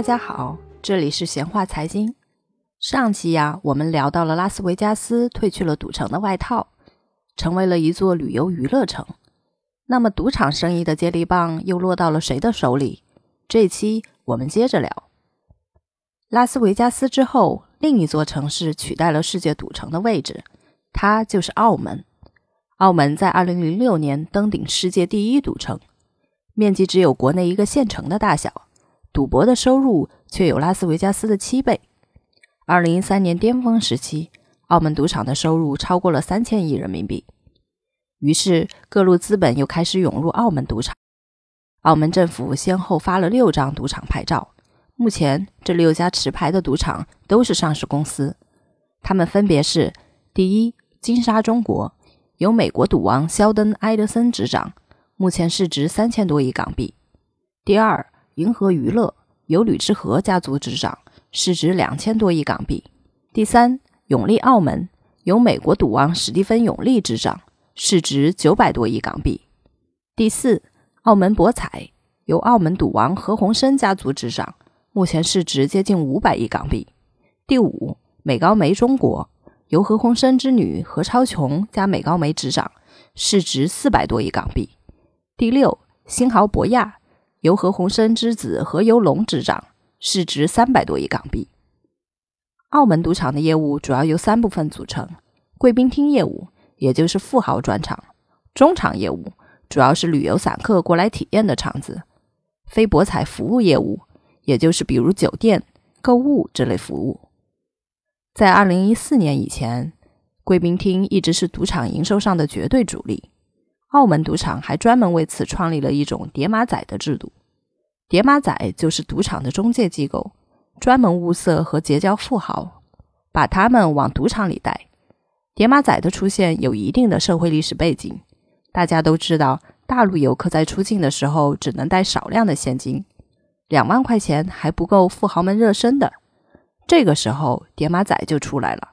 大家好，这里是闲话财经。上期呀，我们聊到了拉斯维加斯褪去了赌城的外套，成为了一座旅游娱乐城。那么，赌场生意的接力棒又落到了谁的手里？这期我们接着聊。拉斯维加斯之后，另一座城市取代了世界赌城的位置，它就是澳门。澳门在2006年登顶世界第一赌城，面积只有国内一个县城的大小，赌博的收入却有拉斯维加斯的七倍。2013年巅峰时期，澳门赌场的收入超过了三千亿人民币。于是，各路资本又开始涌入澳门赌场。澳门政府先后发了六张赌场牌照，目前这六家持牌的赌场都是上市公司，他们分别是：第一，金沙中国。由美国赌王肖登·埃德森执掌，目前市值三千多亿港币。第二，银河娱乐由吕志和家族执掌，市值两千多亿港币。第三，永利澳门由美国赌王史蒂芬·永利执掌，市值九百多亿港币。第四，澳门博彩由澳门赌王何鸿燊家族执掌，目前市值接近五百亿港币。第五，美高梅中国。由何鸿燊之女何超琼加美高梅执掌，市值四百多亿港币。第六，新濠博亚由何鸿燊之子何猷龙执掌，市值三百多亿港币。澳门赌场的业务主要由三部分组成：贵宾厅业务，也就是富豪专场；中场业务，主要是旅游散客过来体验的场子；非博彩服务业务，也就是比如酒店、购物这类服务。在二零一四年以前，贵宾厅一直是赌场营收上的绝对主力。澳门赌场还专门为此创立了一种“叠马仔”的制度，“叠马仔”就是赌场的中介机构，专门物色和结交富豪，把他们往赌场里带。叠马仔的出现有一定的社会历史背景。大家都知道，大陆游客在出境的时候只能带少量的现金，两万块钱还不够富豪们热身的。这个时候，叠马仔就出来了。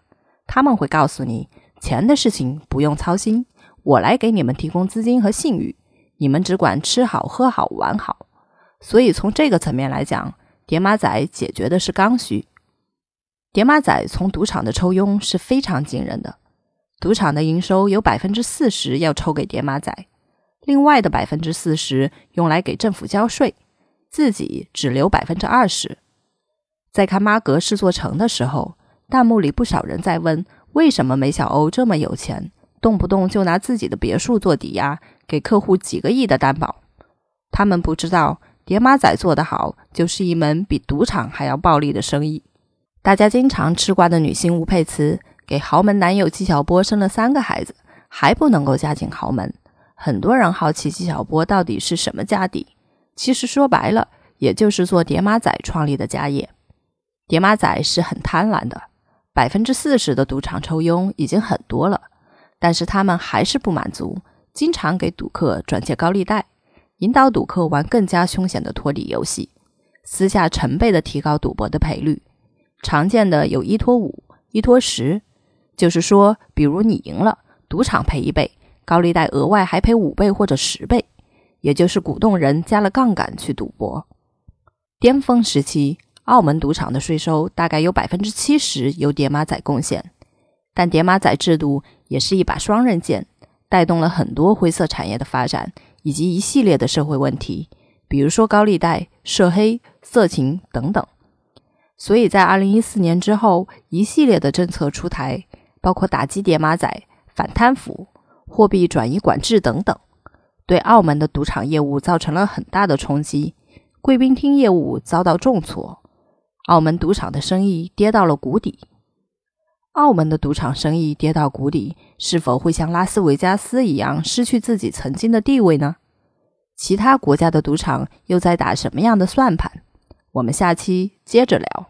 他们会告诉你，钱的事情不用操心，我来给你们提供资金和信誉，你们只管吃好、喝好、玩好。所以从这个层面来讲，叠马仔解决的是刚需。叠马仔从赌场的抽佣是非常惊人的，赌场的营收有百分之四十要抽给叠马仔，另外的百分之四十用来给政府交税，自己只留百分之二十。在看妈阁是座城的时候，弹幕里不少人在问：为什么梅小欧这么有钱，动不动就拿自己的别墅做抵押，给客户几个亿的担保？他们不知道，叠马仔做得好，就是一门比赌场还要暴利的生意。大家经常吃瓜的女星吴佩慈，给豪门男友纪晓波生了三个孩子，还不能够嫁进豪门。很多人好奇纪晓波到底是什么家底，其实说白了，也就是做叠马仔创立的家业。叠马仔是很贪婪的，百分之四十的赌场抽佣已经很多了，但是他们还是不满足，经常给赌客转借高利贷，引导赌客玩更加凶险的托底游戏，私下成倍的提高赌博的赔率。常见的有一拖五、一拖十，就是说，比如你赢了，赌场赔一倍，高利贷额外还赔五倍或者十倍，也就是鼓动人加了杠杆去赌博。巅峰时期。澳门赌场的税收大概有百分之七十由爹妈仔贡献，但叠马仔制度也是一把双刃剑，带动了很多灰色产业的发展，以及一系列的社会问题，比如说高利贷、涉黑、色情等等。所以在二零一四年之后，一系列的政策出台，包括打击叠马仔、反贪腐、货币转移管制等等，对澳门的赌场业务造成了很大的冲击，贵宾厅业务遭到重挫。澳门赌场的生意跌到了谷底。澳门的赌场生意跌到谷底，是否会像拉斯维加斯一样失去自己曾经的地位呢？其他国家的赌场又在打什么样的算盘？我们下期接着聊。